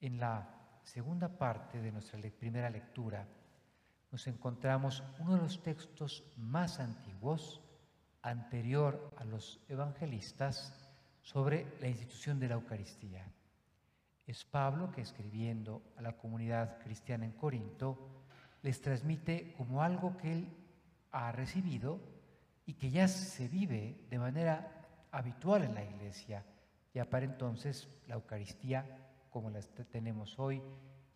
En la segunda parte de nuestra primera lectura nos encontramos uno de los textos más antiguos, anterior a los evangelistas, sobre la institución de la Eucaristía. Es Pablo que escribiendo a la comunidad cristiana en Corinto les transmite como algo que él ha recibido y que ya se vive de manera habitual en la iglesia. Ya para entonces la Eucaristía, como la tenemos hoy,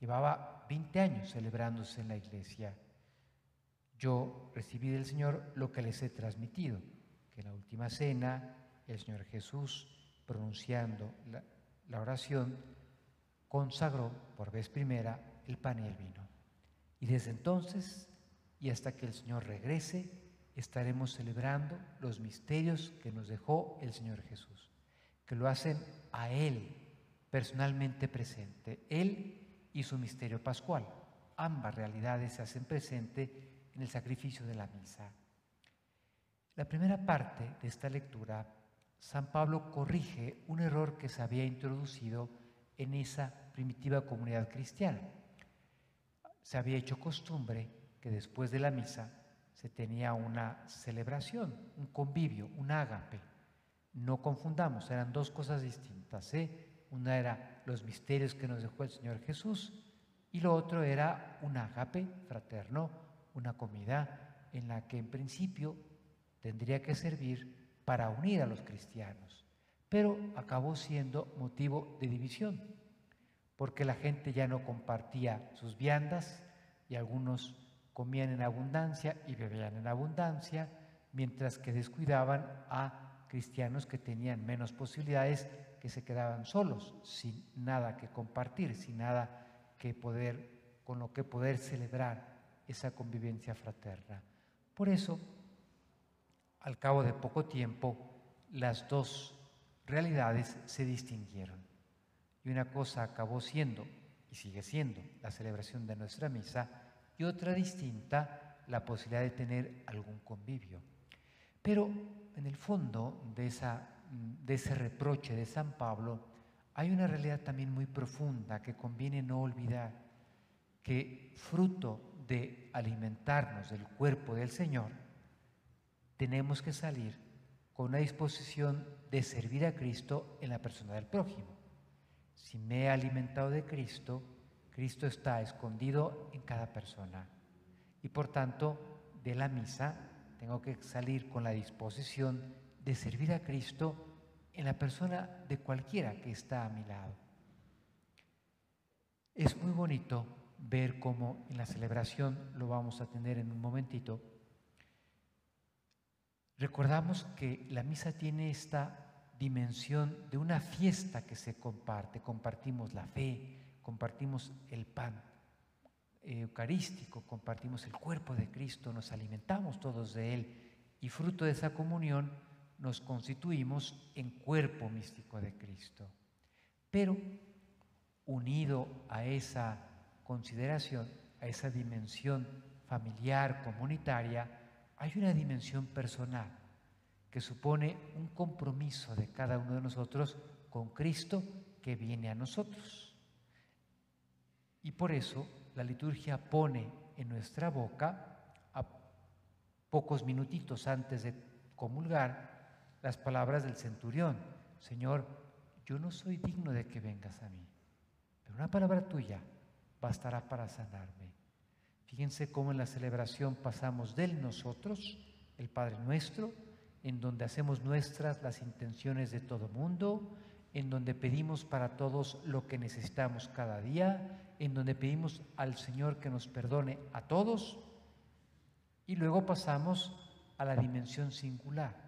llevaba 20 años celebrándose en la iglesia. Yo recibí del Señor lo que les he transmitido, que en la última cena el Señor Jesús, pronunciando la oración, consagró por vez primera el pan y el vino. Y desde entonces y hasta que el Señor regrese, estaremos celebrando los misterios que nos dejó el Señor Jesús, que lo hacen a Él personalmente presente, Él y su misterio pascual. Ambas realidades se hacen presente en el sacrificio de la misa. La primera parte de esta lectura, San Pablo corrige un error que se había introducido en esa primitiva comunidad cristiana. Se había hecho costumbre que después de la misa se tenía una celebración, un convivio, un ágape. No confundamos, eran dos cosas distintas. ¿eh? Una era los misterios que nos dejó el Señor Jesús y lo otro era un ágape fraterno, una comida en la que en principio tendría que servir para unir a los cristianos, pero acabó siendo motivo de división, porque la gente ya no compartía sus viandas y algunos comían en abundancia y bebían en abundancia, mientras que descuidaban a cristianos que tenían menos posibilidades, que se quedaban solos, sin nada que compartir, sin nada que poder, con lo que poder celebrar esa convivencia fraterna. Por eso, al cabo de poco tiempo, las dos realidades se distinguieron. Y una cosa acabó siendo, y sigue siendo, la celebración de nuestra misa, y otra distinta la posibilidad de tener algún convivio. Pero en el fondo de, esa, de ese reproche de San Pablo hay una realidad también muy profunda que conviene no olvidar, que fruto de alimentarnos del cuerpo del Señor, tenemos que salir con una disposición de servir a Cristo en la persona del prójimo. Si me he alimentado de Cristo, Cristo está escondido en cada persona. Y por tanto, de la misa tengo que salir con la disposición de servir a Cristo en la persona de cualquiera que está a mi lado. Es muy bonito ver cómo en la celebración lo vamos a tener en un momentito. Recordamos que la misa tiene esta dimensión de una fiesta que se comparte, compartimos la fe, compartimos el pan eucarístico, compartimos el cuerpo de Cristo, nos alimentamos todos de Él y fruto de esa comunión nos constituimos en cuerpo místico de Cristo. Pero unido a esa consideración, a esa dimensión familiar, comunitaria, hay una dimensión personal que supone un compromiso de cada uno de nosotros con Cristo que viene a nosotros. Y por eso la liturgia pone en nuestra boca, a pocos minutitos antes de comulgar, las palabras del centurión. Señor, yo no soy digno de que vengas a mí, pero una palabra tuya bastará para sanarme. Fíjense cómo en la celebración pasamos del nosotros, el Padre nuestro, en donde hacemos nuestras las intenciones de todo mundo, en donde pedimos para todos lo que necesitamos cada día, en donde pedimos al Señor que nos perdone a todos, y luego pasamos a la dimensión singular.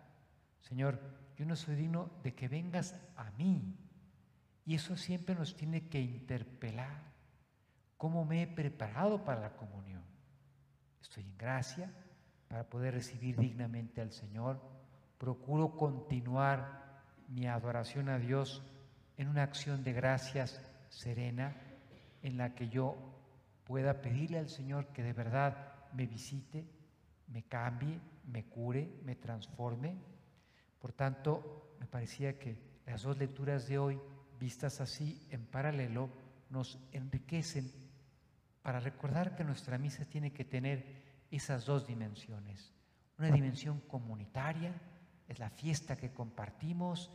Señor, yo no soy digno de que vengas a mí. Y eso siempre nos tiene que interpelar. ¿Cómo me he preparado para la comunión? Estoy en gracia para poder recibir dignamente al Señor. Procuro continuar mi adoración a Dios en una acción de gracias serena en la que yo pueda pedirle al Señor que de verdad me visite, me cambie, me cure, me transforme. Por tanto, me parecía que las dos lecturas de hoy, vistas así en paralelo, nos enriquecen para recordar que nuestra misa tiene que tener esas dos dimensiones. Una dimensión comunitaria, es la fiesta que compartimos,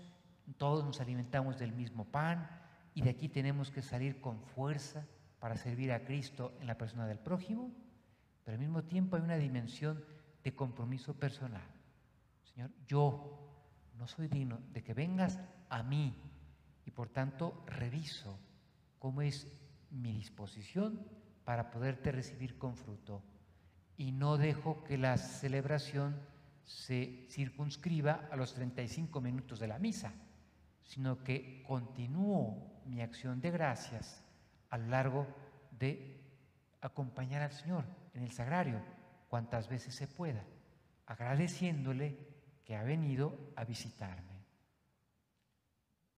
todos nos alimentamos del mismo pan y de aquí tenemos que salir con fuerza para servir a Cristo en la persona del prójimo, pero al mismo tiempo hay una dimensión de compromiso personal. Señor, yo no soy digno de que vengas a mí. Y por tanto reviso cómo es mi disposición para poderte recibir con fruto. Y no dejo que la celebración se circunscriba a los 35 minutos de la misa, sino que continúo mi acción de gracias a lo largo de acompañar al Señor en el sagrario cuantas veces se pueda, agradeciéndole ha venido a visitarme.